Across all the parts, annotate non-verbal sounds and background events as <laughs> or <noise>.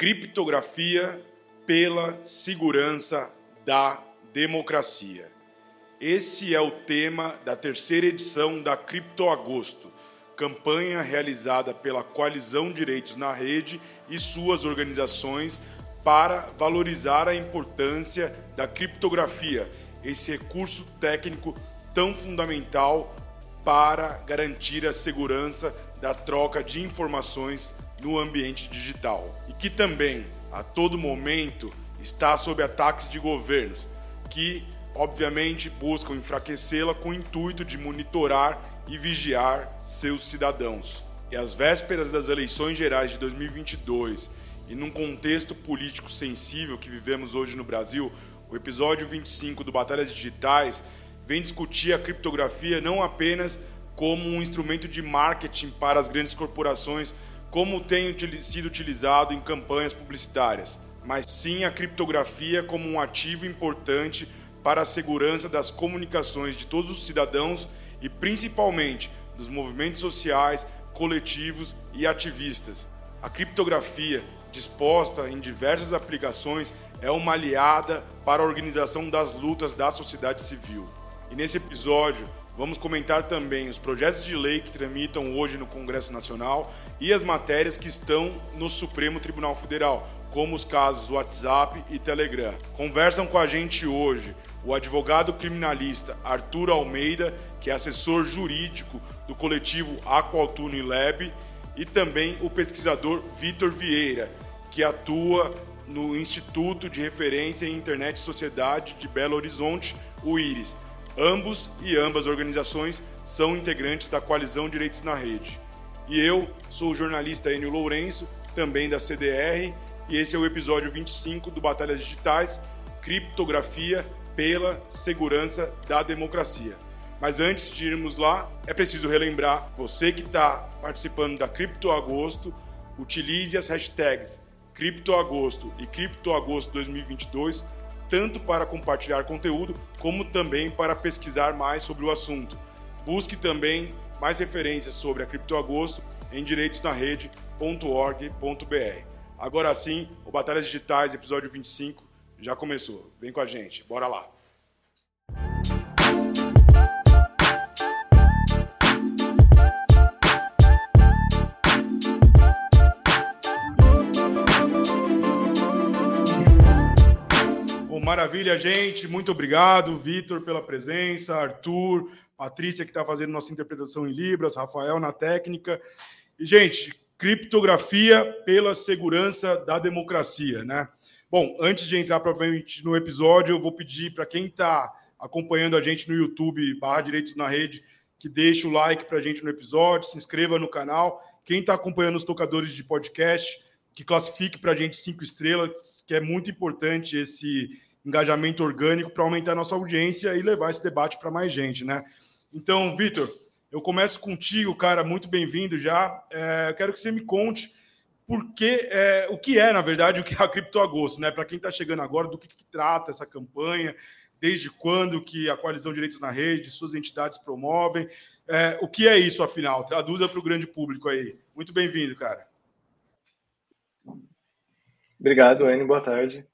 Criptografia pela segurança da democracia. Esse é o tema da terceira edição da Cripto Agosto, campanha realizada pela Coalizão Direitos na Rede e suas organizações para valorizar a importância da criptografia, esse recurso técnico tão fundamental para garantir a segurança da troca de informações no ambiente digital e que também, a todo momento, está sob ataques de governos que, obviamente, buscam enfraquecê-la com o intuito de monitorar e vigiar seus cidadãos. E às vésperas das eleições gerais de 2022 e num contexto político sensível que vivemos hoje no Brasil, o episódio 25 do Batalhas Digitais vem discutir a criptografia não apenas como um instrumento de marketing para as grandes corporações, como tem sido utilizado em campanhas publicitárias, mas sim a criptografia como um ativo importante para a segurança das comunicações de todos os cidadãos e principalmente dos movimentos sociais, coletivos e ativistas. A criptografia, disposta em diversas aplicações, é uma aliada para a organização das lutas da sociedade civil. E nesse episódio, vamos comentar também os projetos de lei que tramitam hoje no Congresso Nacional e as matérias que estão no Supremo Tribunal Federal, como os casos do WhatsApp e Telegram. Conversam com a gente hoje o advogado criminalista Arthur Almeida, que é assessor jurídico do coletivo Aqualtune Lab, e também o pesquisador Vitor Vieira, que atua no Instituto de Referência em Internet e Sociedade de Belo Horizonte, o IRIS. Ambos e ambas organizações são integrantes da Coalizão Direitos na Rede. E eu sou o jornalista Enio Lourenço, também da CDR, e esse é o episódio 25 do Batalhas Digitais, Criptografia pela Segurança da Democracia. Mas antes de irmos lá, é preciso relembrar, você que está participando da Cripto Agosto, utilize as hashtags CryptoAgosto e CryptoAgosto 2022, tanto para compartilhar conteúdo, como também para pesquisar mais sobre o assunto. Busque também mais referências sobre a CryptoAgosto em direitosnarrede.org.br. Agora sim, o Batalhas Digitais, episódio 25, já começou. Vem com a gente, bora lá! Maravilha, gente. Muito obrigado, Vitor, pela presença, Arthur, Patrícia, que está fazendo nossa interpretação em Libras, Rafael na técnica. E, gente, criptografia pela segurança da democracia, né? Bom, antes de entrar propriamente no episódio, eu vou pedir para quem está acompanhando a gente no YouTube, barra Direitos na Rede, que deixe o like para a gente no episódio, se inscreva no canal. Quem está acompanhando os tocadores de podcast, que classifique para a gente cinco estrelas, que é muito importante esse engajamento orgânico para aumentar nossa audiência e levar esse debate para mais gente, né? Então, Vitor, eu começo contigo, cara, muito bem-vindo já. É, quero que você me conte porque é, o que é, na verdade, o que é a Cripto Agosto, né? Para quem está chegando agora, do que, que, trata essa campanha, desde quando que a Coalizão Direitos na Rede, suas entidades promovem. É, o que é isso, afinal? Traduza para o grande público aí. Muito bem-vindo, cara. Obrigado, Anne. Boa tarde.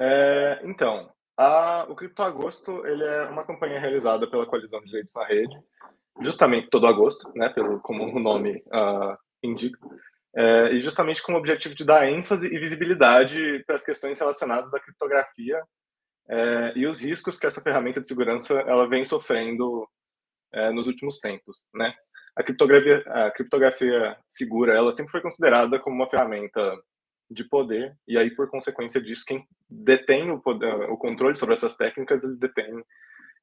É, então, a, o Cripto Agosto ele é uma campanha realizada pela Coalizão de Direitos na Rede, justamente todo agosto, né, pelo, como o nome uh, indica, é, e justamente com o objetivo de dar ênfase e visibilidade para as questões relacionadas à criptografia é, e os riscos que essa ferramenta de segurança ela vem sofrendo é, nos últimos tempos, né? A criptografia, a criptografia segura, ela sempre foi considerada como uma ferramenta de poder, e aí, por consequência disso, quem detém o, poder, o controle sobre essas técnicas, ele detém,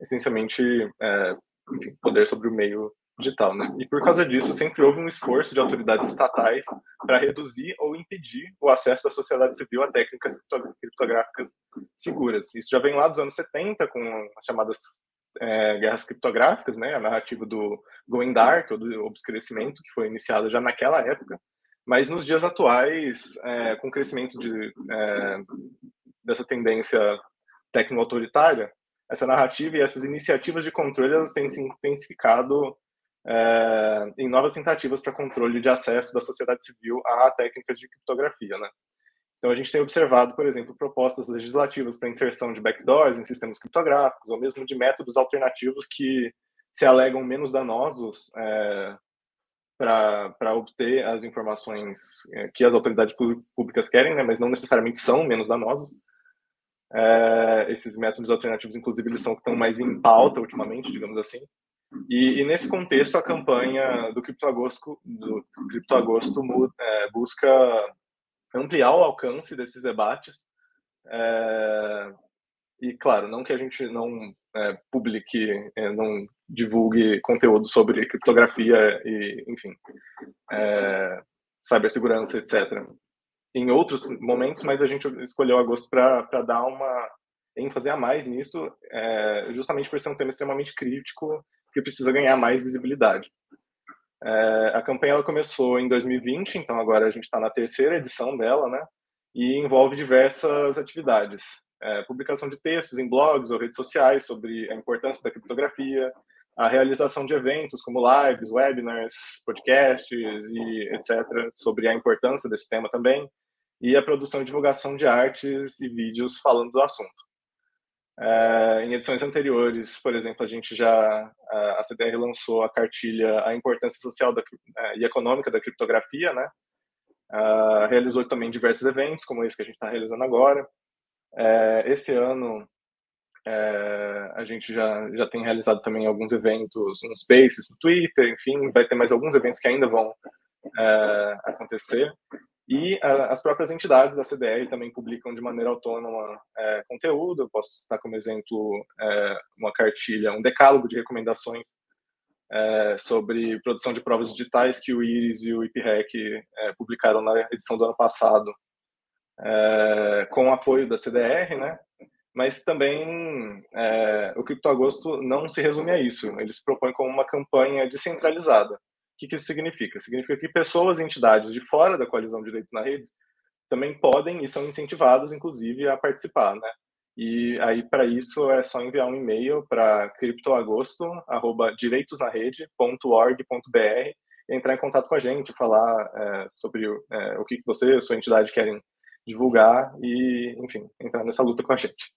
essencialmente, é, enfim, poder sobre o meio digital, né? E por causa disso, sempre houve um esforço de autoridades estatais para reduzir ou impedir o acesso da sociedade civil a técnicas criptográficas seguras. Isso já vem lá dos anos 70, com as chamadas é, guerras criptográficas, né? A narrativa do Going Dark, ou do obscurecimento, que foi iniciada já naquela época, mas nos dias atuais, é, com o crescimento de, é, dessa tendência tecno-autoritária, essa narrativa e essas iniciativas de controle elas têm se intensificado é, em novas tentativas para controle de acesso da sociedade civil a técnicas de criptografia, né? Então, a gente tem observado, por exemplo, propostas legislativas para inserção de backdoors em sistemas criptográficos, ou mesmo de métodos alternativos que se alegam menos danosos é, para obter as informações é, que as autoridades públicas querem, né, mas não necessariamente são menos danosos. É, esses métodos alternativos, inclusive, eles são que estão mais em pauta ultimamente, digamos assim. E, e nesse contexto, a campanha do Criptoagosto, do Criptoagosto é, busca ampliar o alcance desses debates. É, e, claro, não que a gente não é, publique, é, não divulgue conteúdo sobre criptografia e, enfim, é, cibersegurança, etc. Em outros momentos, mas a gente escolheu agosto para dar uma ênfase a mais nisso, é, justamente por ser um tema extremamente crítico que precisa ganhar mais visibilidade. É, a campanha ela começou em 2020, então agora a gente está na terceira edição dela, né? E envolve diversas atividades. É, publicação de textos em blogs ou redes sociais sobre a importância da criptografia, a realização de eventos como lives, webinars, podcasts e etc. sobre a importância desse tema também, e a produção e divulgação de artes e vídeos falando do assunto. É, em edições anteriores, por exemplo, a gente já a CDR lançou a cartilha A Importância Social da, é, e Econômica da Criptografia, né? Uh, realizou também diversos eventos, como esse que a gente está realizando agora. É, esse ano é, a gente já, já tem realizado também alguns eventos no Spaces, no Twitter, enfim, vai ter mais alguns eventos que ainda vão é, acontecer. E a, as próprias entidades da CDR também publicam de maneira autônoma é, conteúdo. Eu posso citar como exemplo é, uma cartilha, um decálogo de recomendações é, sobre produção de provas digitais que o IRIS e o IPREC é, publicaram na edição do ano passado, com o apoio da CDR, né? Mas também é, o Criptoagosto não se resume a isso. Ele se propõe como uma campanha descentralizada o que, que isso significa? Significa que pessoas e entidades de fora da coalizão de direitos na rede também podem e são incentivados, inclusive, a participar, né? E aí, para isso, é só enviar um e-mail para criptoagosto.direitosnarede.org.br entrar em contato com a gente, falar é, sobre é, o que você e sua entidade querem divulgar e, enfim, entrar nessa luta com a gente.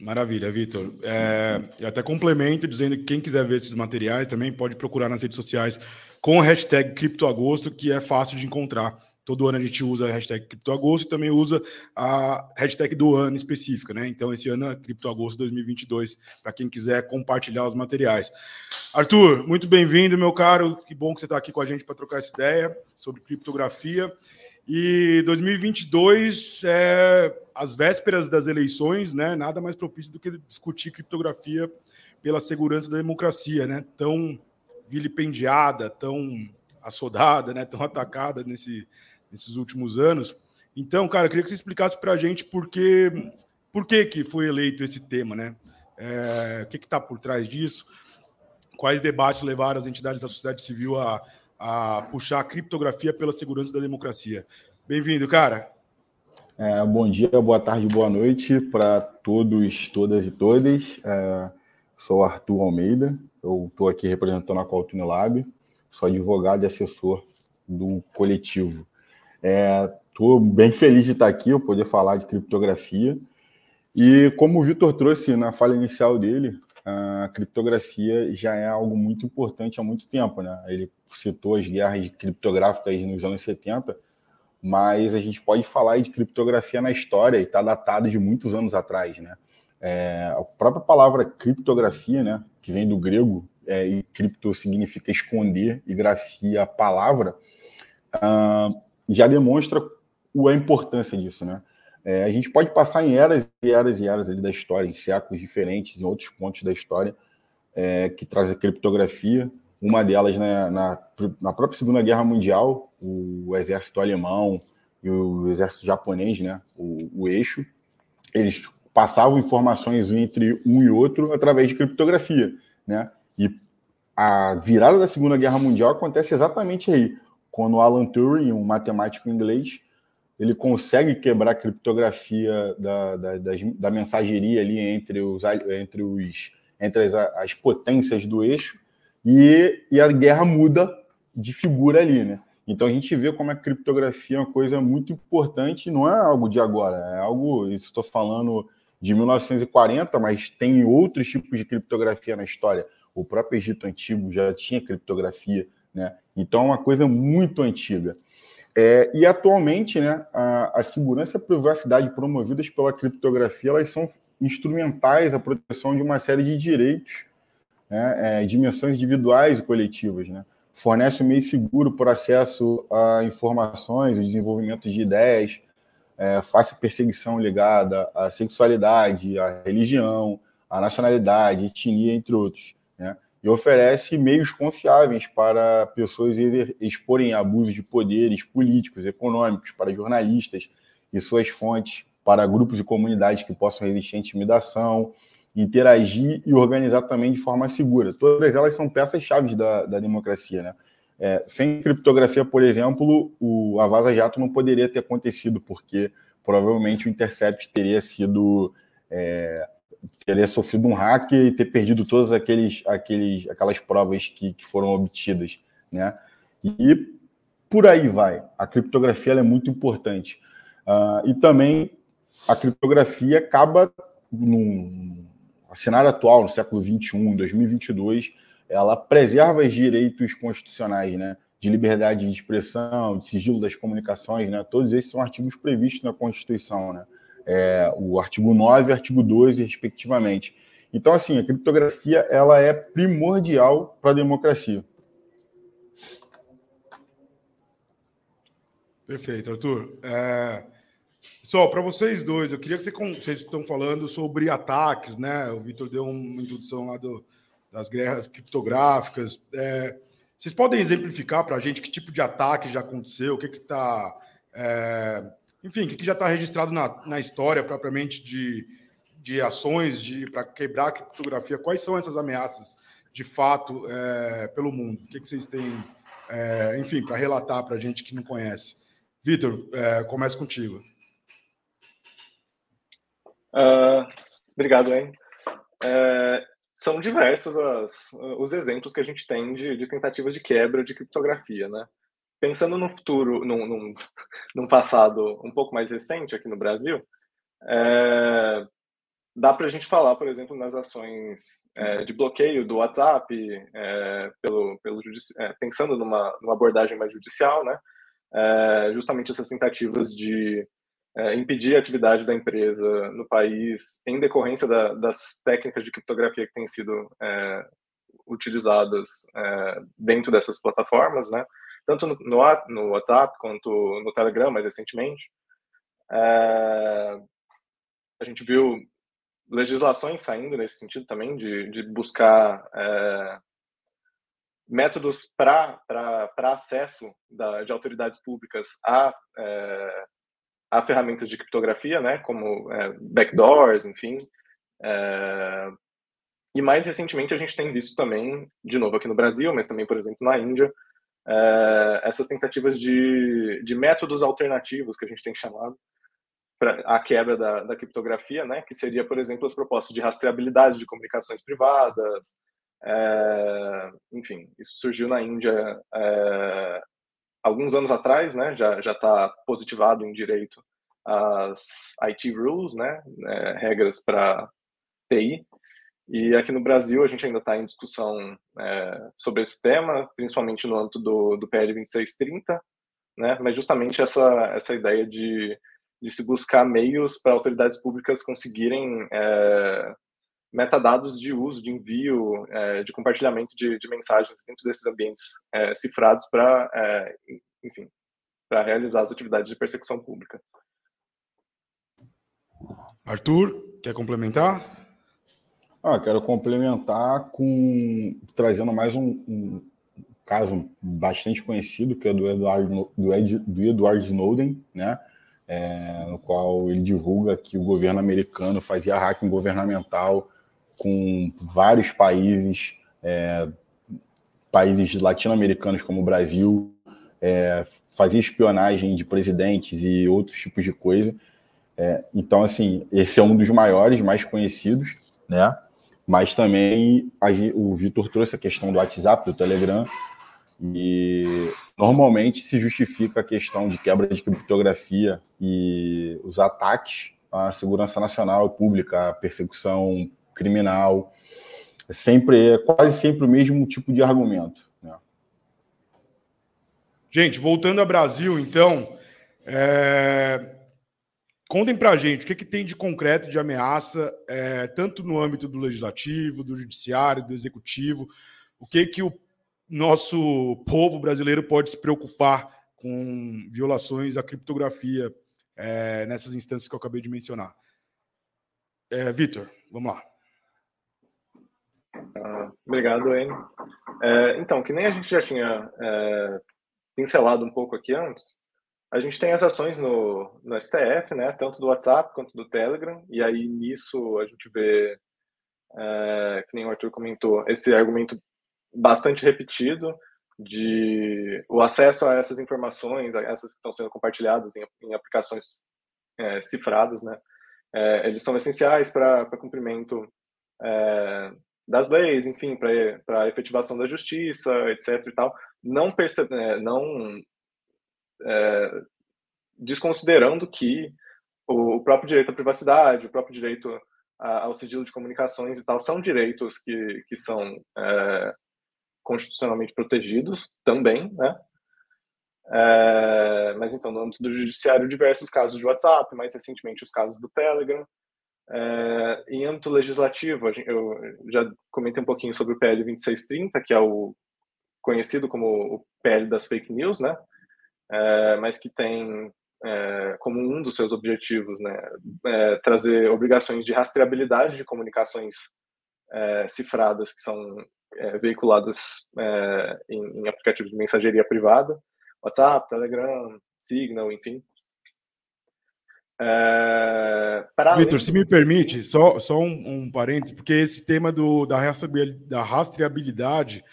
Maravilha, Vitor. É, eu até complemento dizendo que quem quiser ver esses materiais também pode procurar nas redes sociais com a hashtag CriptoAgosto, que é fácil de encontrar. Todo ano a gente usa a hashtag CriptoAgosto e também usa a hashtag do ano específica, né? Então, esse ano é CriptoAgosto 2022, para quem quiser compartilhar os materiais. Arthur, muito bem-vindo, meu caro. Que bom que você está aqui com a gente para trocar essa ideia sobre criptografia. E 2022 é as vésperas das eleições, né? Nada mais propício do que discutir criptografia pela segurança da democracia, né? Tão vilipendiada, tão assodada, né? Tão atacada nesse, nesses últimos anos. Então, cara, eu queria que você explicasse para a gente por que, por que, que foi eleito esse tema, né? É, o que está por trás disso? Quais debates levaram as entidades da sociedade civil a a puxar a criptografia pela segurança da democracia. Bem-vindo, cara. É, bom dia, boa tarde, boa noite para todos, todas e todas. É, sou Arthur Almeida, eu estou aqui representando a Qualtune Lab, sou advogado e assessor do coletivo. Estou é, bem feliz de estar aqui, eu poder falar de criptografia. E como o Vitor trouxe na fala inicial dele, a criptografia já é algo muito importante há muito tempo. Né? Ele citou as guerras criptográficas nos anos 70, mas a gente pode falar de criptografia na história e está datado de muitos anos atrás. Né? É, a própria palavra criptografia, né, que vem do grego, é, e cripto significa esconder, e grafia, palavra, uh, já demonstra a importância disso. Né? É, a gente pode passar em eras e eras e eras ali da história, em séculos diferentes, em outros pontos da história, é, que traz a criptografia. Uma delas né, na, na própria Segunda Guerra Mundial, o exército alemão e o exército japonês, né, o, o eixo, eles passavam informações entre um e outro através de criptografia, né? E a virada da Segunda Guerra Mundial acontece exatamente aí, quando Alan Turing, um matemático inglês, ele consegue quebrar a criptografia da, da, da mensageria ali entre os, entre os entre as, as potências do eixo e, e a guerra muda de figura ali, né? Então a gente vê como a criptografia é uma coisa muito importante, não é algo de agora, é algo, estou falando de 1940, mas tem outros tipos de criptografia na história. O próprio Egito Antigo já tinha criptografia, né? Então é uma coisa muito antiga. É, e atualmente, né, a, a, segurança e a privacidade promovidas pela criptografia, elas são instrumentais à proteção de uma série de direitos, né, é, dimensões individuais e coletivas, né? Fornece um meio seguro por acesso a informações e desenvolvimento de ideias, é, face perseguição ligada à sexualidade, à religião, à nacionalidade, etnia, entre outros e oferece meios confiáveis para pessoas exporem abusos de poderes políticos, econômicos, para jornalistas e suas fontes, para grupos e comunidades que possam resistir à intimidação, interagir e organizar também de forma segura. Todas elas são peças-chave da, da democracia. Né? É, sem criptografia, por exemplo, o, a Vaza Jato não poderia ter acontecido, porque provavelmente o Intercept teria sido é, teria sofrido um hack e ter perdido todas aqueles, aqueles, aquelas provas que, que foram obtidas, né? E por aí vai. A criptografia é muito importante. Uh, e também a criptografia acaba no cenário atual, no século 21, 2022, ela preserva os direitos constitucionais, né? De liberdade de expressão, de sigilo das comunicações, né? Todos esses são artigos previstos na Constituição, né? É, o artigo 9 e artigo 12, respectivamente. Então, assim, a criptografia ela é primordial para a democracia. Perfeito, Arthur. É... Só para vocês dois, eu queria que você, vocês estão falando sobre ataques, né? O Vitor deu uma introdução lá do, das guerras criptográficas. É... Vocês podem exemplificar para a gente que tipo de ataque já aconteceu, o que está é enfim, que já está registrado na, na história propriamente de, de ações de para quebrar a criptografia? Quais são essas ameaças de fato é, pelo mundo? O que, que vocês têm, é, enfim, para relatar para a gente que não conhece? Vitor, é, começa contigo. Uh, obrigado, hein? É, são diversos as, os exemplos que a gente tem de, de tentativas de quebra de criptografia, né? Pensando no futuro, num, num, <laughs> num, passado um pouco mais recente aqui no Brasil, é, dá para a gente falar, por exemplo, nas ações é, de bloqueio do WhatsApp, é, pelo, pelo é, pensando numa, numa, abordagem mais judicial, né? É, justamente essas tentativas de é, impedir a atividade da empresa no país em decorrência da, das técnicas de criptografia que têm sido utilizadas dentro dessas plataformas, né? Tanto no, no WhatsApp quanto no Telegram, mais recentemente. É, a gente viu legislações saindo nesse sentido também, de, de buscar é, métodos para acesso da, de autoridades públicas a, é, a ferramentas de criptografia, né, como é, backdoors, enfim. É, e mais recentemente a gente tem visto também, de novo aqui no Brasil, mas também, por exemplo, na Índia, é, essas tentativas de, de métodos alternativos que a gente tem chamado para a quebra da, da criptografia, né, que seria, por exemplo, as propostas de rastreabilidade de comunicações privadas, é, enfim, isso surgiu na Índia é, alguns anos atrás, né, já já está positivado em direito as IT rules, né, é, regras para TI, e aqui no Brasil a gente ainda está em discussão é, sobre esse tema, principalmente no âmbito do, do PL 2630, né? mas justamente essa, essa ideia de, de se buscar meios para autoridades públicas conseguirem é, metadados de uso, de envio, é, de compartilhamento de, de, mensagens dentro desses ambientes é, cifrados para, é, enfim, para realizar as atividades de persecução pública. Arthur, quer complementar? Ah, quero complementar com trazendo mais um, um caso bastante conhecido, que é do Edward, do, Ed, do Edward Snowden, né? É, no qual ele divulga que o governo americano fazia hacking governamental com vários países, é, países latino-americanos como o Brasil, é, fazia espionagem de presidentes e outros tipos de coisa. É, então, assim, esse é um dos maiores, mais conhecidos, né? Mas também a, o Vitor trouxe a questão do WhatsApp, do Telegram. E normalmente se justifica a questão de quebra de criptografia e os ataques à segurança nacional pública, à persecução criminal. É sempre, é quase sempre o mesmo tipo de argumento. Né? Gente, voltando ao Brasil, então, é... contem para a gente o que, que tem de concreto de ameaça, é, tanto no âmbito do legislativo, do judiciário, do executivo, o que, que o nosso povo brasileiro pode se preocupar com violações à criptografia é, nessas instâncias que eu acabei de mencionar. É, Vitor, vamos lá. Uh, obrigado, Enio. É, então, que nem a gente já tinha é, pincelado um pouco aqui antes, a gente tem as ações no, no STF, né, tanto do WhatsApp quanto do Telegram, e aí nisso a gente vê, é, que nem o Arthur comentou, esse argumento bastante repetido de o acesso a essas informações, a essas que estão sendo compartilhadas em, em aplicações é, cifradas, né? É, eles são essenciais para cumprimento é, das leis, enfim, para efetivação da justiça, etc. e tal. Não percebe, é, não é, desconsiderando que o, próprio direito à privacidade, o próprio direito ao sigilo de comunicações e tal são direitos que, que são é, constitucionalmente protegidos também, né? É, mas então, no âmbito do judiciário, diversos casos de WhatsApp, mais recentemente os casos do Telegram. É, em âmbito legislativo, eu já comentei um pouquinho sobre o PL 2630, que é o conhecido como o PL das fake news, né? É, mas que tem é, como um dos seus objetivos, né, é, trazer obrigações de rastreabilidade de comunicações cifradas que são veiculadas em, em, aplicativos de mensageria privada, WhatsApp, Telegram, Signal, enfim. Vitor, se me permite, só, só um, um parênteses, porque esse tema do, da, rastreabilidade, da rastreabilidade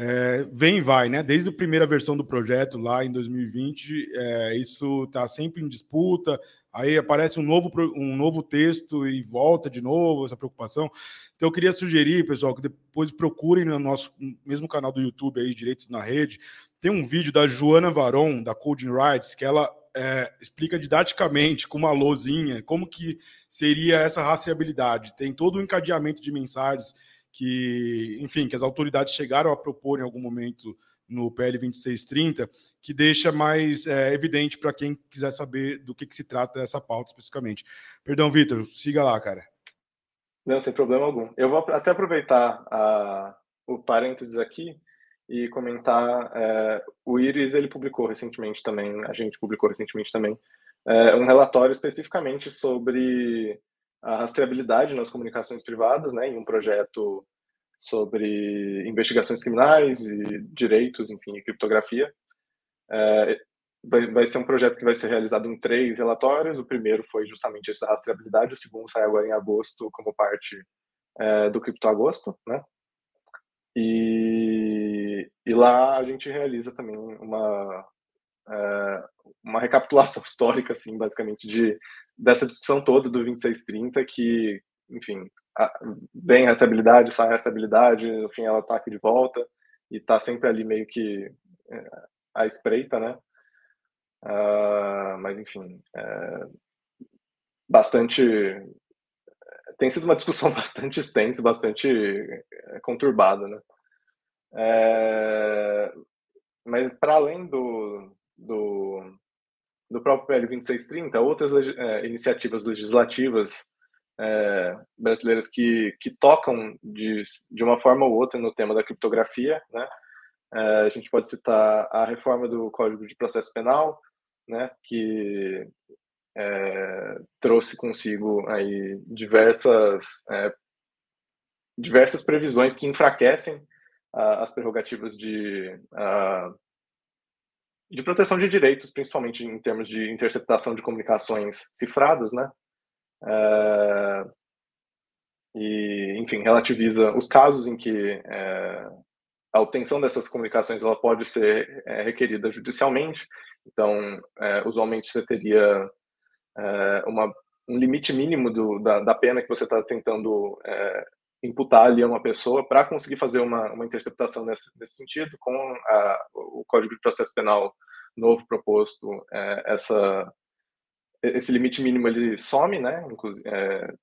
é, vem e vai, né? Desde a primeira versão do projeto lá em 2020, é, isso está sempre em disputa. Aí aparece um novo, um novo texto e volta de novo essa preocupação. Então eu queria sugerir, pessoal, que depois procurem no nosso mesmo canal do YouTube aí, Direitos na Rede. Tem um vídeo da Joana Varon, da Coding Rights, que ela é, explica didaticamente, com uma lozinha, como que seria essa rastreabilidade. Tem todo o um encadeamento de mensagens que, enfim, que as autoridades chegaram a propor em algum momento no PL 2630, que deixa mais é, evidente para quem quiser saber do que, que, se trata essa pauta especificamente. Perdão, Vitor, siga lá, cara. Não, sem problema algum. Eu vou até aproveitar a, o parênteses aqui e comentar. É, o Iris ele publicou recentemente também, a gente publicou recentemente também, é, um relatório especificamente sobre a rastreabilidade nas comunicações privadas, né, em um projeto sobre investigações criminais e direitos, enfim, e criptografia. É, vai, vai, ser um projeto que vai ser realizado em três relatórios. O primeiro foi justamente esse da rastreabilidade, o segundo sai agora em agosto como parte é, do CriptoAgosto, né? E, e lá a gente realiza também uma é, uma recapitulação <laughs> histórica, assim, basicamente, de dessa discussão toda do 2630, que, enfim, vem essa habilidade, sai essa habilidade, no fim ela ataca de volta, e tá sempre ali meio que é, à espreita, né? Uh, mas, enfim, é, bastante. Tem sido uma discussão <laughs> bastante extensa, bastante é, conturbada, né? É, mas, para além do, do, do próprio PL 2630, outras é, iniciativas legislativas é, brasileiras que, que tocam de, de uma forma ou outra no tema da criptografia, né? É, a gente pode citar a reforma do Código de Processo Penal, né, que é, trouxe consigo aí diversas é, diversas previsões que enfraquecem as prerrogativas de de proteção de direitos, principalmente em termos de interceptação de comunicações cifradas, né? É, e, enfim, relativiza os casos em que é, a obtenção dessas comunicações ela pode ser é, requerida judicialmente. Então, é, usualmente você teria é, uma, um limite mínimo do, da, da, pena que você está tentando é, imputar ali a uma pessoa para conseguir fazer uma, uma interceptação nesse, nesse sentido, com a, o Código de Processo Penal novo proposto, é, essa, esse limite mínimo ele some, né, é,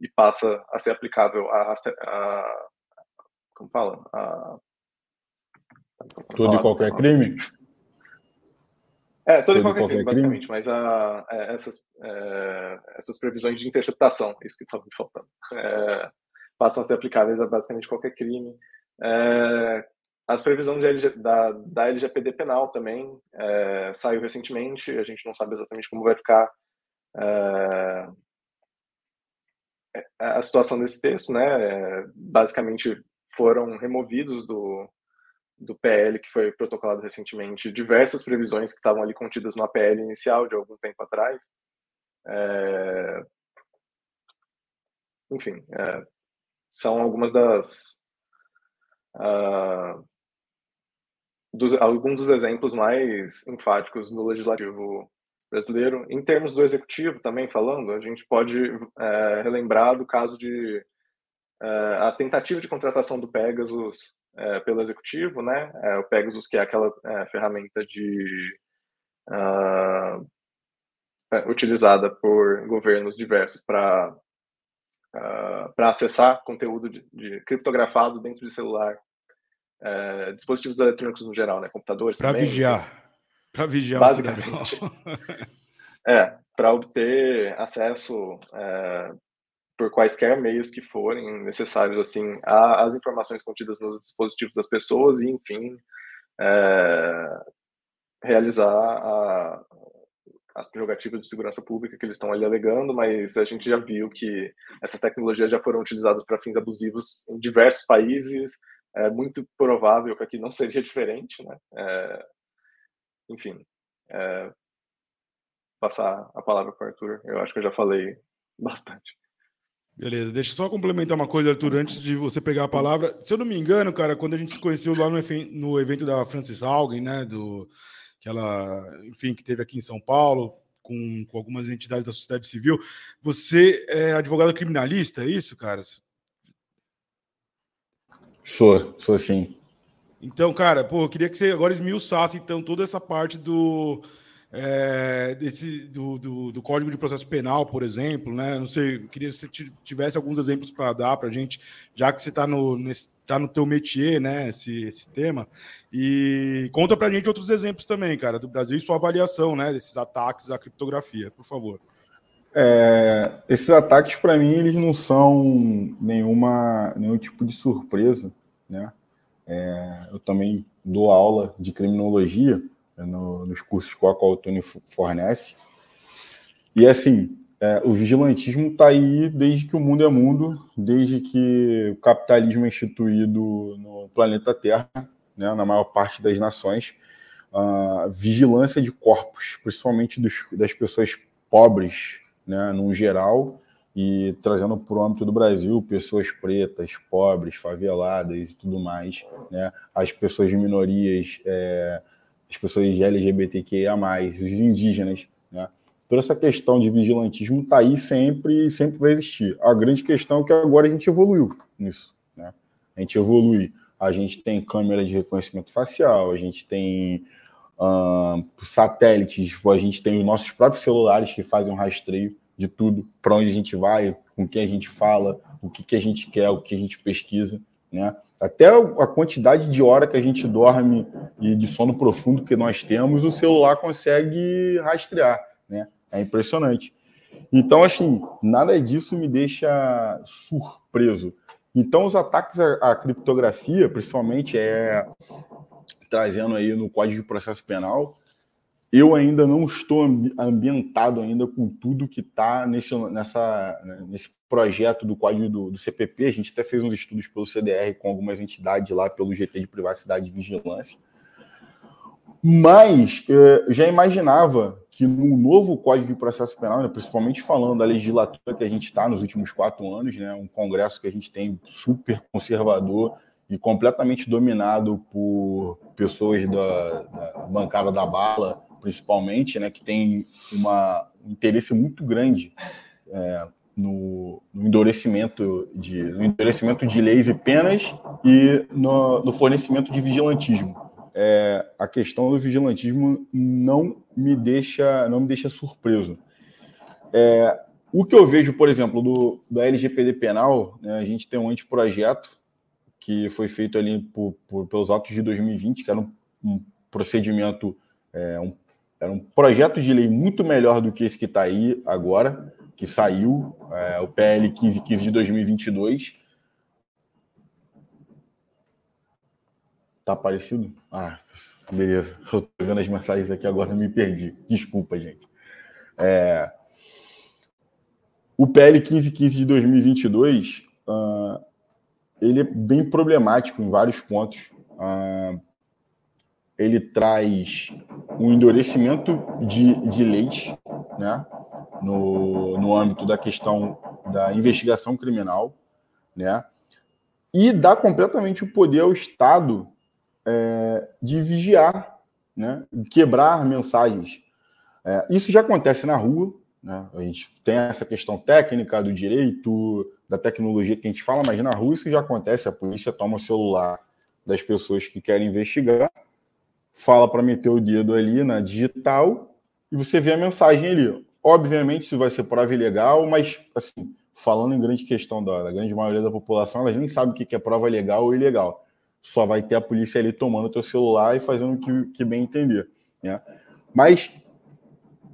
e passa a ser aplicável a, a como fala, a, todo e qualquer crime. É, todo, todo e qualquer, qualquer crime, basicamente, mas a, é, essas, é, essas previsões de interceptação, isso que estava me faltando, é, passam a ser aplicáveis a basicamente qualquer crime. É, as previsões LG, da, da LGPD penal também é, saiu recentemente, a gente não sabe exatamente como vai ficar é, a situação desse texto, né? É, basicamente foram removidos do, do PL que foi protocolado recentemente diversas previsões que estavam ali contidas no APL inicial de algum tempo atrás. É, enfim, é, são algumas das uh, dos, alguns dos exemplos mais enfáticos no legislativo brasileiro. Em termos do executivo, também falando, a gente pode é, relembrar do caso de é, a tentativa de contratação do Pegasus é, pelo executivo, né? É, o Pegasus, que é aquela é, ferramenta de uh, utilizada por governos diversos para uh, para acessar conteúdo de, de criptografado dentro de celular é, dispositivos eletrônicos no geral, né? Computadores. Para vigiar. Para vigiar Basicamente. <laughs> é, para obter acesso é, por quaisquer meios que forem necessários, assim, às informações contidas nos dispositivos das pessoas e, enfim, é, realizar a, as prerrogativas de segurança pública que eles estão ali alegando, mas a gente já viu que essas tecnologias já foram utilizadas para fins abusivos em diversos países, é muito provável que aqui não <laughs> seria diferente, né? É, enfim, é, passar a palavra para o Arthur. Eu acho que eu já falei bastante. Beleza, deixa eu só complementar uma coisa, Arthur, antes de você pegar a palavra. Se eu não me engano, cara, quando a gente se conheceu lá no, no evento da Francis Haugen, né, do, que ela, enfim, que teve aqui em São Paulo, com, com algumas entidades da sociedade civil, você é advogado criminalista, é isso, cara? Sou, sou sim. Então, cara, pô, eu queria que você agora esmiuçasse então toda essa parte do é, desse do, do, do, Código de Processo Penal, por exemplo, né? Não sei, queria que você tivesse alguns exemplos para dar para a gente, já que você está no nesse, tá no teu métier, né? Esse, esse tema e conta para a gente outros exemplos também, cara, do Brasil e sua avaliação, né? Desses ataques à criptografia, por favor. É, esses ataques, para mim, eles não são nenhuma, nenhum tipo de surpresa. Né? É, eu também dou aula de criminologia no, nos cursos que a Tony fornece. E, assim, é, o vigilantismo está aí desde que o mundo é mundo, desde que o capitalismo é instituído no planeta Terra, né, na maior parte das nações. A vigilância de corpos, principalmente dos, das pessoas pobres, né, no geral, e trazendo para o âmbito do Brasil pessoas pretas, pobres, faveladas e tudo mais, né, as pessoas de minorias, é, as pessoas LGBTQIA+, os indígenas, né, toda essa questão de vigilantismo está aí sempre e sempre vai existir. A grande questão é que agora a gente evoluiu nisso, né, a gente evolui, a gente tem câmera de reconhecimento facial, a gente tem uh, satélites, a gente tem os nossos próprios celulares que fazem um rastreio de tudo, para onde a gente vai, com quem a gente fala, o que, que a gente quer, o que a gente pesquisa, né? Até a quantidade de hora que a gente dorme e de sono profundo que nós temos, o celular consegue rastrear, né? É impressionante. Então, assim, nada disso me deixa surpreso. Então, os ataques à, à criptografia, principalmente, é trazendo aí no Código de Processo Penal, eu ainda não estou ambientado ainda com tudo que está nesse, nessa, nesse projeto do código do, do, CPP. A gente até fez uns estudos pelo CDR com algumas entidades lá, pelo GT de Privacidade e Vigilância. Mas eh, já imaginava que no novo Código de Processo Penal, né, principalmente falando da legislatura que a gente está nos últimos quatro anos, né, um Congresso que a gente tem super conservador, e completamente dominado por pessoas da, da bancada da bala, principalmente, né, que tem uma, um interesse muito grande é, no, no, endurecimento de, no endurecimento de leis e penas e no, no fornecimento de vigilantismo. É, a questão do vigilantismo não me deixa, não me deixa surpreso. É, o que eu vejo, por exemplo, do, do LGPD penal, né, a gente tem um anteprojeto que foi feito ali por, por, pelos atos de 2020, que era um, um procedimento, é, um, era um projeto de lei muito melhor do que esse que está aí agora, que saiu, é, o PL 1515 de 2022. Tá parecido? Ah, beleza. Eu tô vendo as mensagens aqui agora, me perdi. Desculpa, gente. É, o PL 1515 de 2022, uh, ele é bem problemático em vários pontos. Uh, ele traz um endurecimento de, de leis, né, no, no âmbito da questão da investigação criminal, né, e dá completamente o poder ao Estado é, de vigiar, né, quebrar mensagens. É, isso já acontece na rua, né? A gente tem essa questão técnica do direito, da tecnologia que a gente fala, mas na rua isso já acontece. A polícia toma o celular das pessoas que querem investigar, fala para meter o dedo ali na digital e você vê a mensagem ali. Obviamente isso vai ser prova ilegal, mas assim, falando em grande questão da, da grande maioria da população, elas nem sabem o que é prova legal ou ilegal. Só vai ter a polícia ali tomando o teu celular e fazendo o que, que bem entender. Né? Mas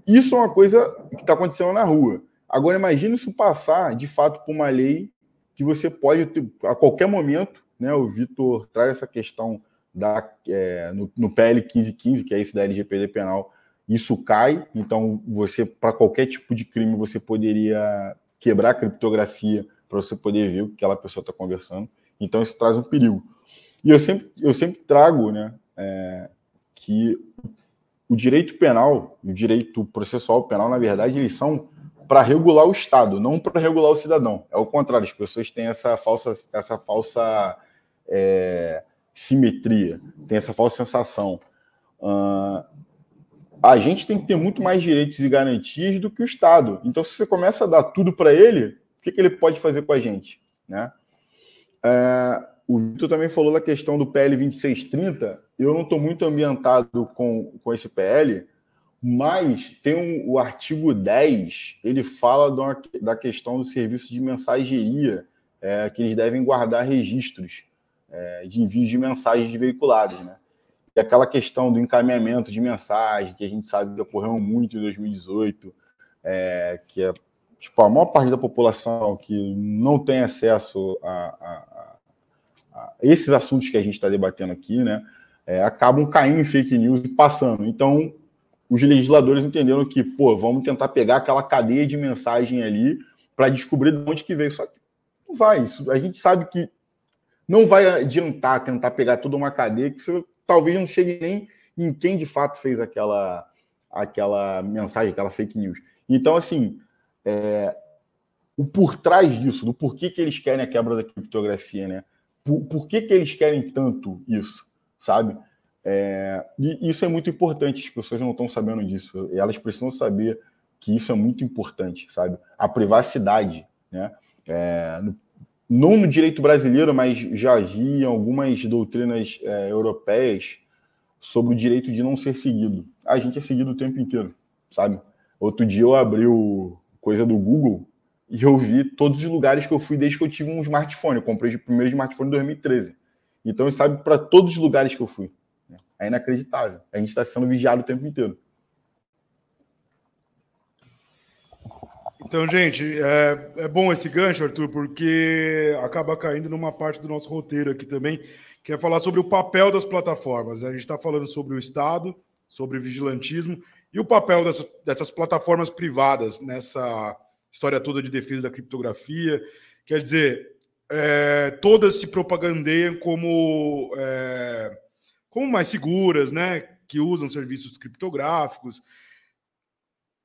isso é uma coisa que está acontecendo na rua. Agora, imagine isso passar, de fato, por uma lei que você pode, a qualquer momento, né? O Vitor traz essa questão da, é, no, no PL 1515, que é esse da LGPD penal, isso cai. Então, você, para qualquer tipo de crime, você poderia quebrar a criptografia para você poder ver o que aquela pessoa está conversando. Então, isso traz um perigo. E eu sempre, eu sempre trago né, é, que o direito penal o direito processual penal, na verdade, eles são para regular o Estado, não para regular o cidadão. É o contrário, as pessoas têm essa falsa, essa falsa é, simetria, tem essa falsa sensação. Uh, a gente tem que ter muito mais direitos e garantias do que o Estado. Então, se você começa a dar tudo para ele, o que, que, ele pode fazer com a gente? Né? É, o Vitor também falou da questão do PL 2630. Eu não estou muito ambientado com, com esse PL, mas tem um, o artigo 10, ele fala uma, da questão do serviço de mensageria, é, que eles devem guardar registros é, de envios de mensagens veiculadas. Né? E aquela questão do encaminhamento de mensagem, que a gente sabe que ocorreu muito em 2018, é, que é tipo, a maior parte da população que não tem acesso a, a esses assuntos que a gente está debatendo aqui, né, é, acabam caindo em fake news e passando. Então, os legisladores entenderam que, pô, vamos tentar pegar aquela cadeia de mensagem ali para descobrir de onde que veio. Só que não vai. Isso, a gente sabe que não vai adiantar tentar pegar toda uma cadeia que você talvez não chegue nem em quem de fato fez aquela, aquela mensagem, aquela fake news. Então, assim, é, o por trás disso, do porquê que eles querem a quebra da criptografia, né? Por, por que, que eles querem tanto isso, sabe? É, e isso é muito importante, as pessoas não estão sabendo disso. Elas precisam saber que isso é muito importante, sabe? A privacidade, né? É, no, não no direito brasileiro, mas já havia algumas doutrinas é, europeias sobre o direito de não ser seguido. A gente é seguido o tempo inteiro, sabe? Outro dia eu abri o coisa do Google e eu vi todos os lugares que eu fui desde que eu tive um smartphone. Eu comprei o primeiro smartphone em 2013. Então, sabe para todos os lugares que eu fui. É inacreditável. A gente está sendo vigiado o tempo inteiro. Então, gente, é, é, bom esse gancho, Arthur, porque acaba caindo numa parte do nosso roteiro aqui também, que é falar sobre o papel das plataformas. A gente está falando sobre o Estado, sobre vigilantismo e o papel dessas, dessas plataformas privadas nessa história toda de defesa da criptografia. Quer dizer, é, todas se propagandeiam como, é, como mais seguras, né? Que usam serviços criptográficos.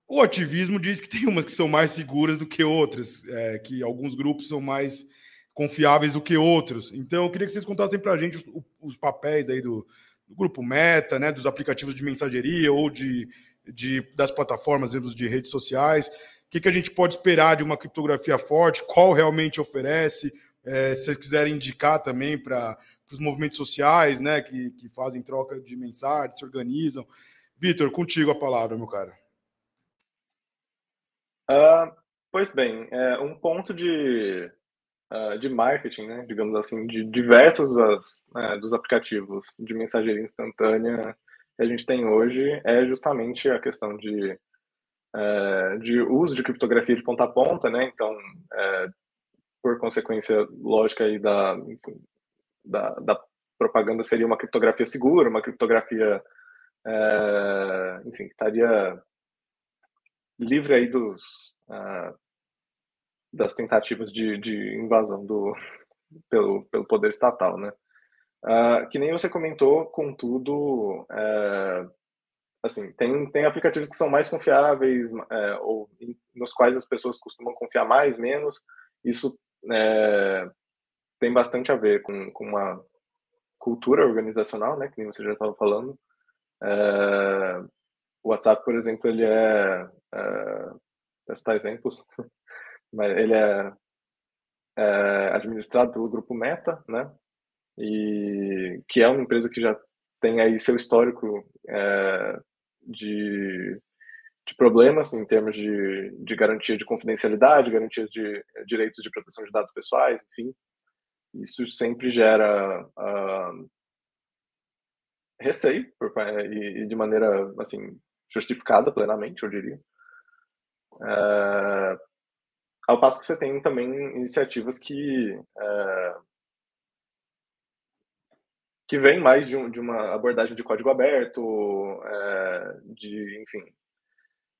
O ativismo diz que tem umas que são mais seguras do que outras, é, que alguns grupos são mais confiáveis do que outros. Então, eu queria que vocês contassem para a gente os, os, papéis aí do, do, grupo Meta, né, dos aplicativos de mensageria ou de, de das plataformas de redes sociais O que, que a gente pode esperar de uma criptografia forte? Qual realmente oferece? É, se vocês quiserem indicar também para os movimentos sociais, né, que, que fazem troca de mensagens, se organizam. Vitor, contigo a palavra, meu cara. Uh, pois bem, é, um ponto de, uh, de marketing, né, digamos assim, de diversos das, uh, dos aplicativos de mensageria instantânea que a gente tem hoje é justamente a questão de, é, de uso de criptografia de ponta a ponta, né? Então, é, por consequência lógica aí da, da, da, propaganda seria uma criptografia segura, uma criptografia, é, enfim, que estaria livre aí dos uh, das tentativas de, de invasão do pelo, pelo poder estatal, né? Uh, que nem você comentou, contudo, uh, assim, tem, tem aplicativos que são mais confiáveis, uh, ou em, nos quais as pessoas costumam confiar mais, menos. Isso é, tem bastante a ver com, com uma cultura organizacional, né, que nem você já estava falando. O WhatsApp, por exemplo, ele é, é citar exemplos, <laughs> mas ele é, é, administrado pelo grupo Meta, né, e que é uma empresa que já tem aí seu histórico é, de, de problemas em termos de, de garantia de confidencialidade, garantia de direitos de proteção de dados pessoais, enfim. Isso sempre gera uh, receio e, e, de maneira assim justificada plenamente, eu diria. Uh, ao passo que você tem também iniciativas que uh, que vem mais de, um, de, uma abordagem de código aberto, é, de, enfim,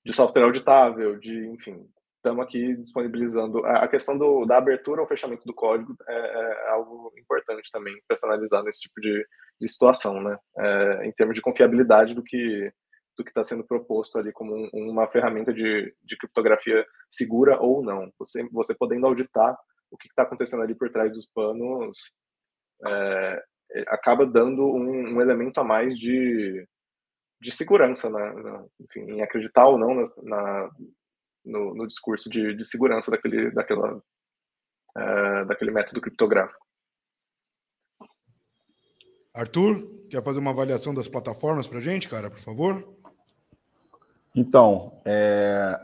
de software auditável, de, enfim, estamos aqui disponibilizando. A questão do, da abertura ou fechamento do código é, é algo importante também personalizar nesse tipo de, de situação, né? É, em termos de confiabilidade do que do que está sendo proposto ali como um, uma ferramenta de, de criptografia segura ou não. Você, você podendo auditar o que está acontecendo ali por trás dos panos é, é, acaba dando um, um, elemento a mais de, de segurança, na, na, enfim, em acreditar ou não na, na no, no, discurso de, de, segurança daquele, daquela, uh, daquele método criptográfico. Arthur, quer fazer uma avaliação das plataformas para gente, cara, por favor? Então, é...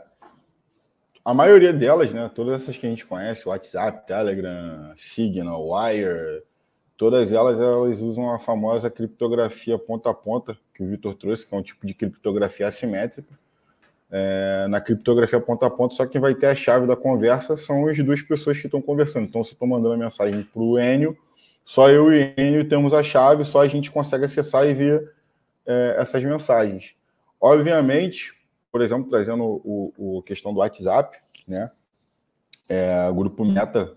a maioria delas, né, todas essas que a gente conhece, WhatsApp, Telegram, Signal, Wire, Todas elas, elas usam a famosa criptografia ponta a ponta, que o Vitor trouxe, que é um tipo de criptografia assimétrica. É, na criptografia ponta a ponta, só quem vai ter a chave da conversa são as duas pessoas que estão conversando. Então, se eu estou mandando a mensagem para o Enio, só eu e Enio temos a chave, só a gente consegue acessar e ver é, essas mensagens. Obviamente, por exemplo, trazendo o, o questão do WhatsApp, né? É, o grupo Meta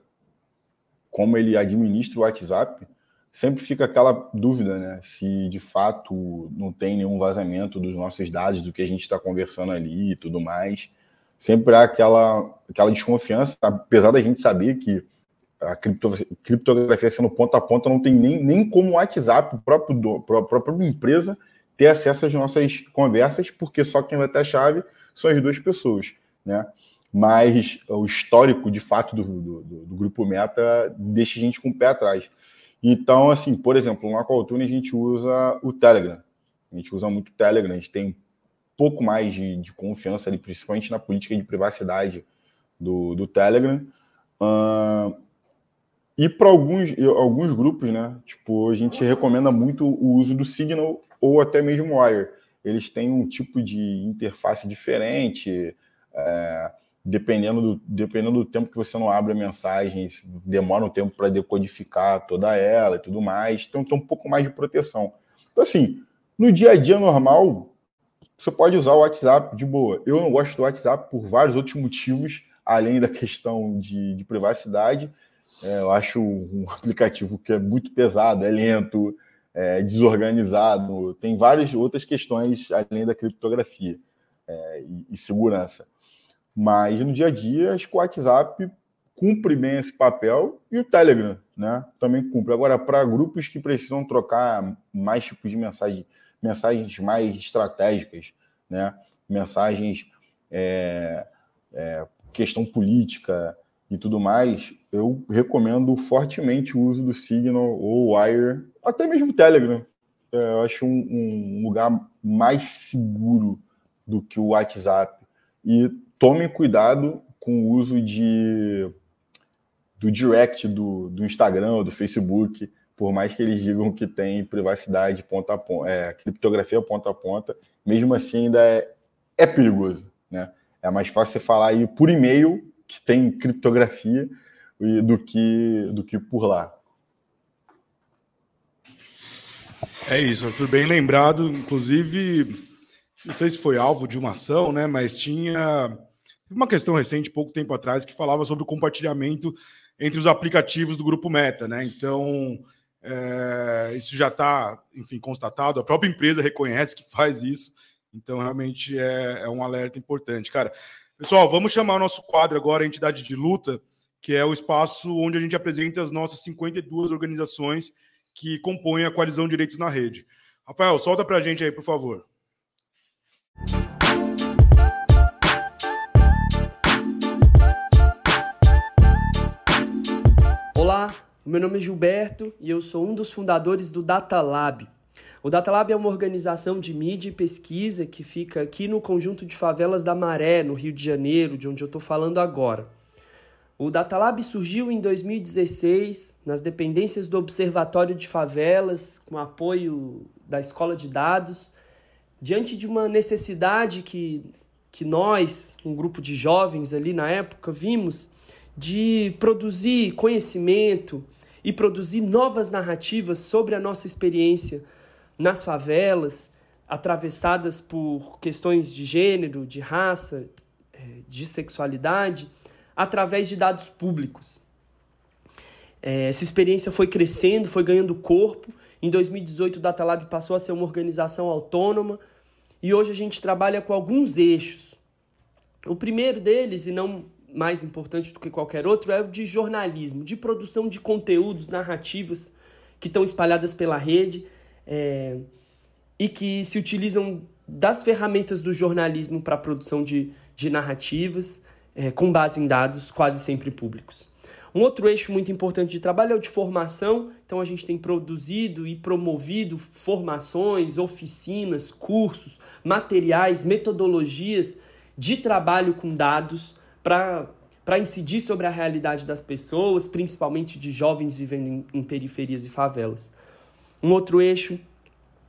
como ele administra o WhatsApp, sempre fica aquela dúvida, né? Se de fato não tem nenhum vazamento dos nossos dados, do que a gente está conversando ali e tudo mais. Sempre há aquela, aquela desconfiança, apesar da gente saber que a criptografia sendo ponta a ponta não tem nem, nem como o WhatsApp, próprio, do, a própria empresa, ter acesso às nossas conversas, porque só quem vai ter a chave são as duas pessoas, né? mas o histórico de fato do, do, do, grupo Meta deixa a gente com o pé atrás. Então, assim, por exemplo, no Aqualtune a gente usa o Telegram. A gente usa muito o Telegram, a gente tem pouco mais de, de confiança ali, principalmente na política de privacidade do, do Telegram. Uh, e para alguns, alguns grupos, né? Tipo, a gente recomenda muito o uso do Signal ou até mesmo Wire. Eles têm um tipo de interface diferente. É, dependendo do, dependendo do tempo que você não abre a mensagem, demora um tempo para decodificar toda ela e tudo mais. Então tem um pouco mais de proteção. Então, assim, no dia a dia normal, você pode usar o WhatsApp de boa. Eu não gosto do WhatsApp por vários outros motivos, além da questão de, de privacidade. É, eu acho um <laughs> aplicativo que é muito pesado, é lento, é desorganizado, tem várias outras questões além da criptografia é, e, e segurança. Mas no dia a dia, acho que o WhatsApp cumpre bem esse papel e o Telegram, né? Também cumpre. Agora, para grupos que precisam trocar mais tipos de mensagem, mensagens mais estratégicas, né? Mensagens é, é, questão política e tudo mais, eu recomendo fortemente o uso do Signal ou Wire, até mesmo o Telegram. É, eu acho um, um, lugar mais seguro do que o WhatsApp. E tome cuidado com o uso de do direct do, do Instagram ou do Facebook, por mais que eles digam que tem privacidade ponta a ponta, é, criptografia ponta a ponta, mesmo assim ainda é, é perigoso, né? É mais fácil você falar aí por e-mail que tem criptografia do que do que por lá. É isso, Arthur, bem lembrado. Inclusive, não sei se foi alvo de uma ação, né? Mas tinha uma questão recente, pouco tempo atrás, que falava sobre o compartilhamento entre os aplicativos do grupo Meta, né? Então, é, isso já está, enfim, constatado. A própria empresa reconhece que faz isso. Então, realmente é, é um alerta importante, cara. Pessoal, vamos chamar o nosso quadro agora, a entidade de luta, que é o espaço onde a gente apresenta as nossas 52 organizações que compõem a coalizão Direitos na Rede. Rafael, solta para a gente aí, por favor. Olá, meu nome é Gilberto e eu sou um dos fundadores do Data Lab. O Data Lab é uma organização de mídia e pesquisa que fica aqui no conjunto de favelas da Maré, no Rio de Janeiro, de onde eu estou falando agora. O Data Lab surgiu em 2016 nas dependências do Observatório de Favelas, com apoio da Escola de Dados, diante de uma necessidade que, que nós, um grupo de jovens ali na época, vimos de produzir conhecimento e produzir novas narrativas sobre a nossa experiência nas favelas, atravessadas por questões de gênero, de raça, eh, de sexualidade, através de dados públicos. Eh, essa experiência foi crescendo, foi ganhando corpo. Em 2018, o Datalab passou a ser uma organização autônoma e hoje a gente trabalha com alguns eixos. O primeiro deles, e não mais importante do que qualquer outro é o de jornalismo, de produção de conteúdos, narrativas que estão espalhadas pela rede é, e que se utilizam das ferramentas do jornalismo para a produção de, de narrativas é, com base em dados quase sempre públicos. Um outro eixo muito importante de trabalho é o de formação. Então, a gente tem produzido e promovido formações, oficinas, cursos, materiais, metodologias de trabalho com dados para incidir sobre a realidade das pessoas, principalmente de jovens vivendo em, em periferias e favelas. Um outro eixo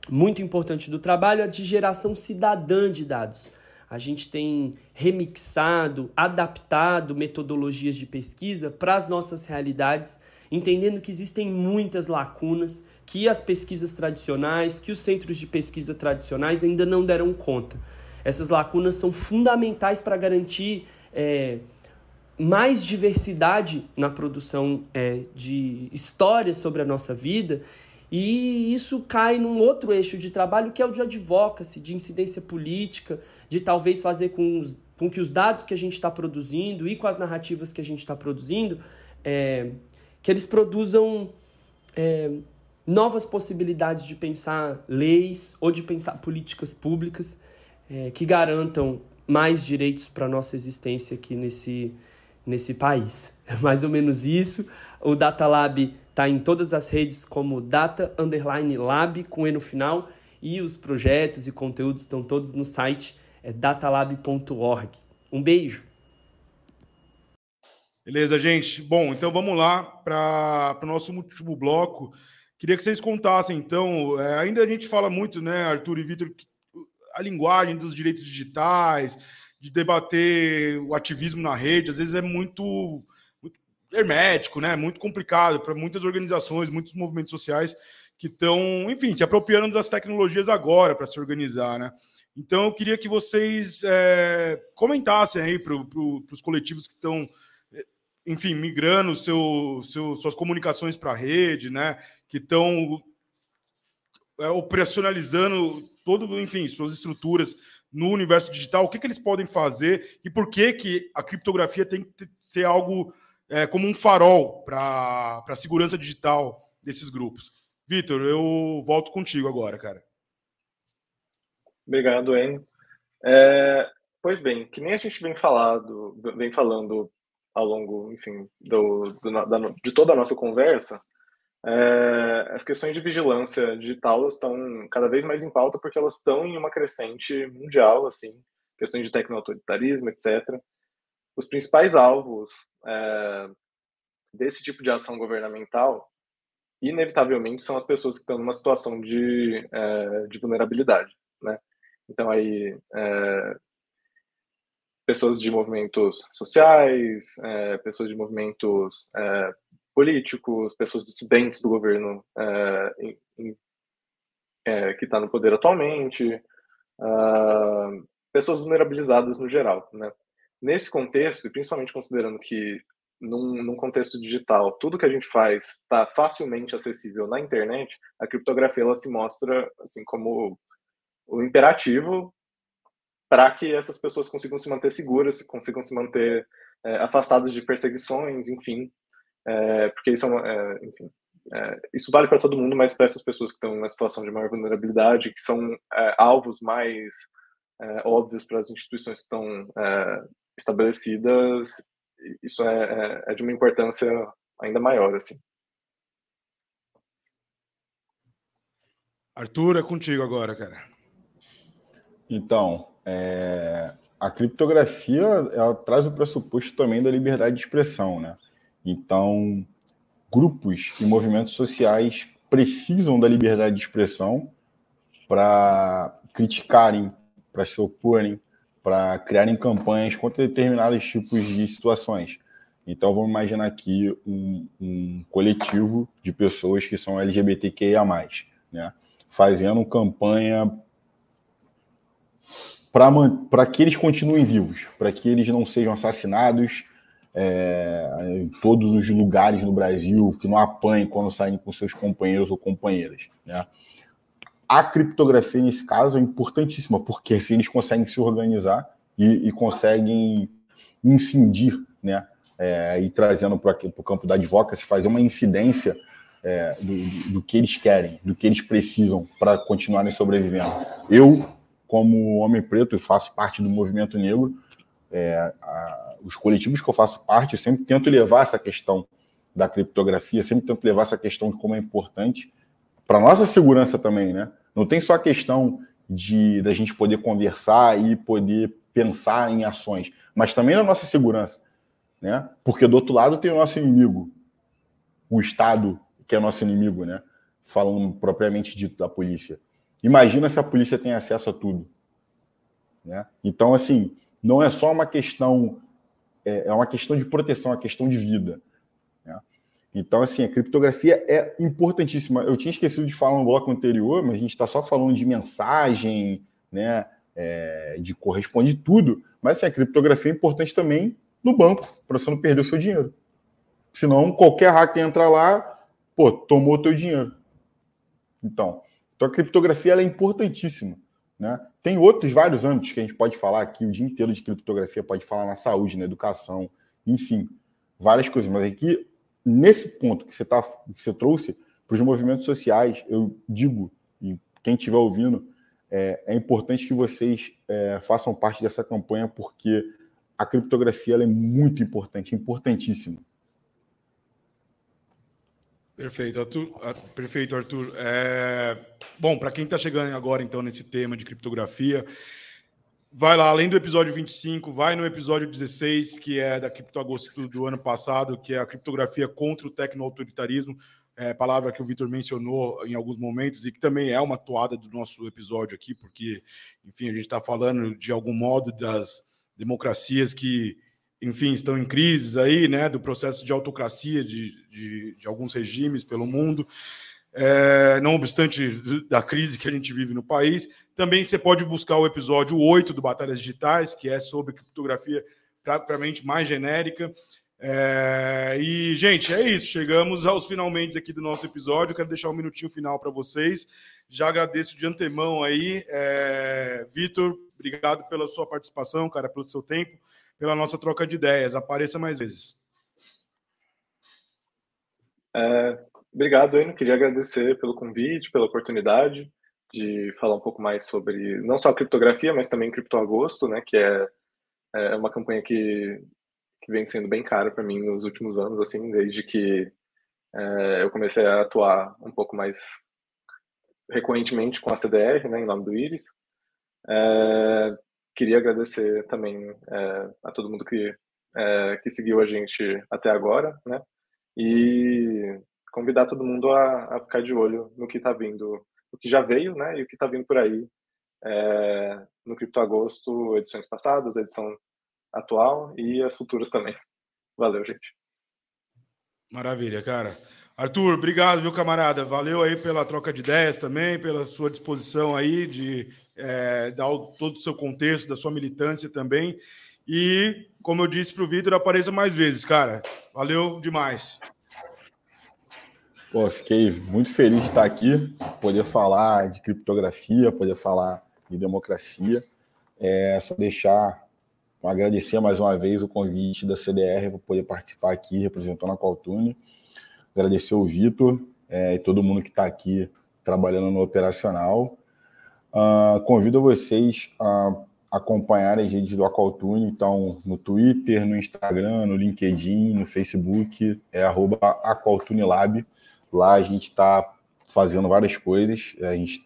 muito importante do trabalho é de geração cidadã de dados. A gente tem remixado, adaptado metodologias de pesquisa para as nossas realidades, entendendo que existem muitas lacunas que as pesquisas tradicionais, que os centros de pesquisa tradicionais ainda não deram conta. Essas lacunas são fundamentais para garantir é, mais diversidade na produção é, de histórias sobre a nossa vida. E isso cai num outro eixo de trabalho que é o de advocacy, de incidência política, de talvez fazer com, os, com que os dados que a gente está produzindo e com as narrativas que a gente está produzindo, é, que eles produzam é, novas possibilidades de pensar leis ou de pensar políticas públicas é, que garantam mais direitos para nossa existência aqui nesse, nesse país. É mais ou menos isso. O Data Lab está em todas as redes como Data Underline Lab com E no final e os projetos e conteúdos estão todos no site é datalab.org. Um beijo. Beleza, gente. Bom, então vamos lá para o nosso último bloco. Queria que vocês contassem, então, é, ainda a gente fala muito, né, Arthur e Vitor, a linguagem dos direitos digitais, de debater o ativismo na rede, às vezes é muito, muito hermético, né? Muito complicado para muitas organizações, muitos movimentos sociais que estão, enfim, se apropriando das tecnologias agora para se organizar, né? Então eu queria que vocês é, comentassem aí para pro, os coletivos que estão, enfim, migrando seu, seu, suas comunicações para a rede, né? Que estão é, operacionalizando todo, enfim, suas estruturas no universo digital, o que, que eles podem fazer e por que, que a criptografia tem que ser algo é, como um farol para a segurança digital desses grupos. Vitor, eu volto contigo agora, cara. Obrigado, Enio. É, pois bem, que nem a gente vem falado, vem falando ao longo, enfim, do, do da, de toda a nossa conversa, é, as questões de vigilância digital estão cada vez mais em pauta porque elas estão em uma crescente mundial, assim, questões de tecno-autoritarismo, etc. Os principais alvos é, desse tipo de ação governamental, inevitavelmente, são as pessoas que estão numa situação de, é, de vulnerabilidade, né? Então, aí, é, pessoas de movimentos sociais, é, pessoas de movimentos é, políticos, pessoas dissidentes do governo é, em, que está no poder atualmente, uh, pessoas vulnerabilizadas no geral. Né? Nesse contexto, e principalmente considerando que num, num, contexto digital, tudo que a gente faz está facilmente acessível na internet, a criptografia ela se mostra assim como o imperativo para que essas pessoas consigam se manter seguras, consigam se manter é, afastadas de perseguições, enfim, é, porque isso é, uma, é enfim, é, isso vale para todo mundo, mas para essas pessoas que estão em uma situação de maior vulnerabilidade, que são é, alvos mais é, óbvios para as instituições que estão estabelecidas, isso é, é, de uma importância ainda maior, assim. Arthur, é contigo agora, cara. Então, é, a criptografia ela traz o pressuposto também da liberdade de expressão, né? Então, grupos e movimentos sociais precisam da liberdade de expressão para criticarem, para se oporem, para criarem campanhas contra determinados tipos de situações. Então, vamos imaginar aqui um, um coletivo de pessoas que são LGBTQIA, né? fazendo campanha para que eles continuem vivos, para que eles não sejam assassinados, é, em todos os lugares no Brasil, que não apanhem quando saem com seus companheiros ou companheiras. Né? A criptografia, nesse caso, é importantíssima, porque assim eles conseguem se organizar e, e conseguem incidir, né? É, e trazendo para o campo da advocacy, fazer uma incidência é, do, do, que eles querem, do que eles precisam para continuarem sobrevivendo. Eu, como homem preto e faço parte do movimento negro, é, a, os coletivos que eu faço parte, eu sempre tento levar essa questão da criptografia, sempre tento levar essa questão de como é importante para nossa segurança também, né? Não tem só a questão de da gente poder conversar e poder pensar em ações, mas também na nossa segurança, né? Porque do outro lado tem o nosso inimigo, o Estado que é nosso inimigo, né? Falando propriamente dito da polícia. Imagina se a polícia tem acesso a tudo, né? Então assim, não é só uma questão é, é uma questão de proteção, é uma questão de vida. Então, assim, a criptografia é importantíssima. Eu tinha esquecido de falar no bloco anterior, mas a gente está só falando de mensagem, né, é, de corresponder tudo. Mas assim, a criptografia é importante também no banco, para você não perder o seu dinheiro. Senão, qualquer hacker entra lá, pô, tomou o teu dinheiro. Então, então a criptografia é importantíssima. Né? Tem outros vários âmbitos que a gente pode falar aqui o dia inteiro de criptografia, pode falar na saúde, na educação, enfim, várias coisas. Mas aqui, nesse ponto que você, tá, que você trouxe, para os movimentos sociais, eu digo, e quem estiver ouvindo, é, é, importante que vocês é, façam parte dessa campanha, porque a criptografia é muito importante, importantíssima. Perfeito, Arthur. Perfeito, Arthur. É... Bom, para quem está chegando agora, então, nesse tema de criptografia, vai lá, além do episódio 25, vai no episódio 16, que é da Criptoagosto do ano passado, que é a criptografia contra o tecno-autoritarismo, é, palavra que o Vitor mencionou em alguns momentos e que também é uma toada do nosso episódio aqui, porque, enfim, a gente está falando de algum modo das democracias que enfim, estão em crises aí, né, do processo de autocracia de, de, de alguns regimes pelo mundo, é, não obstante da crise que a gente vive no país. Também você pode buscar o episódio 8 do Batalhas Digitais, que é sobre criptografia praticamente mais genérica. É, e, gente, é isso. Chegamos aos finalmente aqui do nosso episódio. Quero deixar um minutinho final para vocês. Já agradeço de antemão aí. É, Vitor, obrigado pela sua participação, cara, pelo seu tempo pela nossa troca de ideias. Apareça mais vezes. É, obrigado, Eno. Queria agradecer pelo convite, pela oportunidade. De falar um pouco mais sobre não só criptografia, mas também criptoagosto, né, que é, é uma campanha que, que vem sendo bem cara para mim nos últimos anos, assim, desde que é, eu comecei a atuar um pouco mais recorrentemente com a CDR, né, em nome do Iris. É, queria agradecer também é, a todo mundo que, é, que seguiu a gente até agora, né, e convidar todo mundo a, a ficar de olho no que está vindo, o que já veio, né, e o que está vindo por aí é, no Cripto Agosto, edições passadas, edição atual e as futuras também. Valeu, gente. Maravilha, cara. Arthur, obrigado, viu, camarada? Valeu aí pela troca de ideias também, pela sua disposição aí de é, dar o, todo o seu contexto, da sua militância também. E, como eu disse para o Vitor, apareça mais vezes, cara. Valeu demais. Pô, fiquei muito feliz de estar aqui, poder falar de criptografia, poder falar de democracia. É só deixar, agradecer mais uma vez o convite da CDR para poder participar aqui, representando a Qualtune. Agradecer o Vitor é, e todo mundo que está aqui trabalhando no operacional. Uh, convido vocês a acompanharem as redes do Aqualtune, então no Twitter, no Instagram, no LinkedIn, no Facebook, é arroba. Lá a gente está fazendo várias coisas, a gente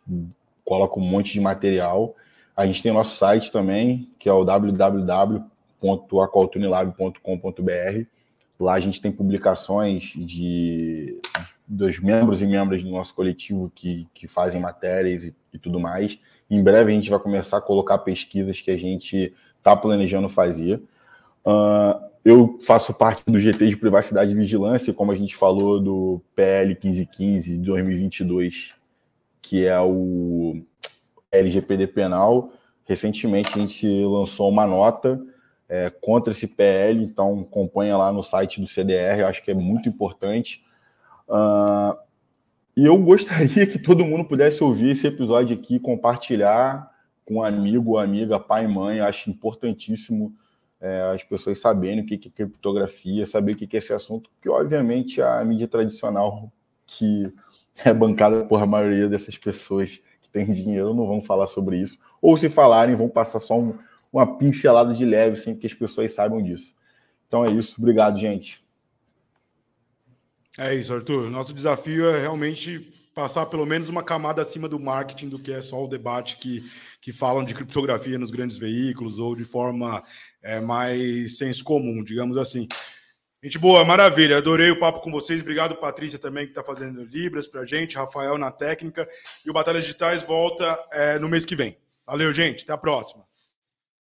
coloca um monte de material. A gente tem o nosso site também, que é o www.aqualtunelab.com.br. Lá a gente tem publicações de dos membros e membros do nosso coletivo que, que fazem matérias e, e tudo mais. Em breve a gente vai começar a colocar pesquisas que a gente está planejando fazer. Uh, eu faço parte do GT de Privacidade e Vigilância, como a gente falou do PL 1515 de 2022, que é o LGPD penal. Recentemente a gente lançou uma nota é, contra esse PL, então acompanha lá no site do CDR, eu acho que é muito importante. Uh, e eu gostaria <laughs> que todo mundo pudesse ouvir esse episódio aqui, compartilhar com amigo, amiga, pai, mãe. Eu acho importantíssimo é, as pessoas saberem o que é criptografia, saber o que é esse assunto, que obviamente a mídia tradicional, que é bancada por a maioria dessas pessoas que têm dinheiro, não vão falar sobre isso. Ou se falarem, vão passar só um, uma pincelada de leve, sem que as pessoas saibam disso. Então é isso. Obrigado, gente. É isso, Arthur. Nosso desafio é realmente passar pelo menos uma camada acima do marketing do que é só o debate que, que falam de criptografia nos grandes veículos ou de forma é, mais senso comum, digamos assim. Gente boa, maravilha. Adorei o papo com vocês. Obrigado, Patrícia, também, que está fazendo Libras para gente, Rafael na técnica. E o Batalhas Digitais volta é, no mês que vem. Valeu, gente. Até a próxima.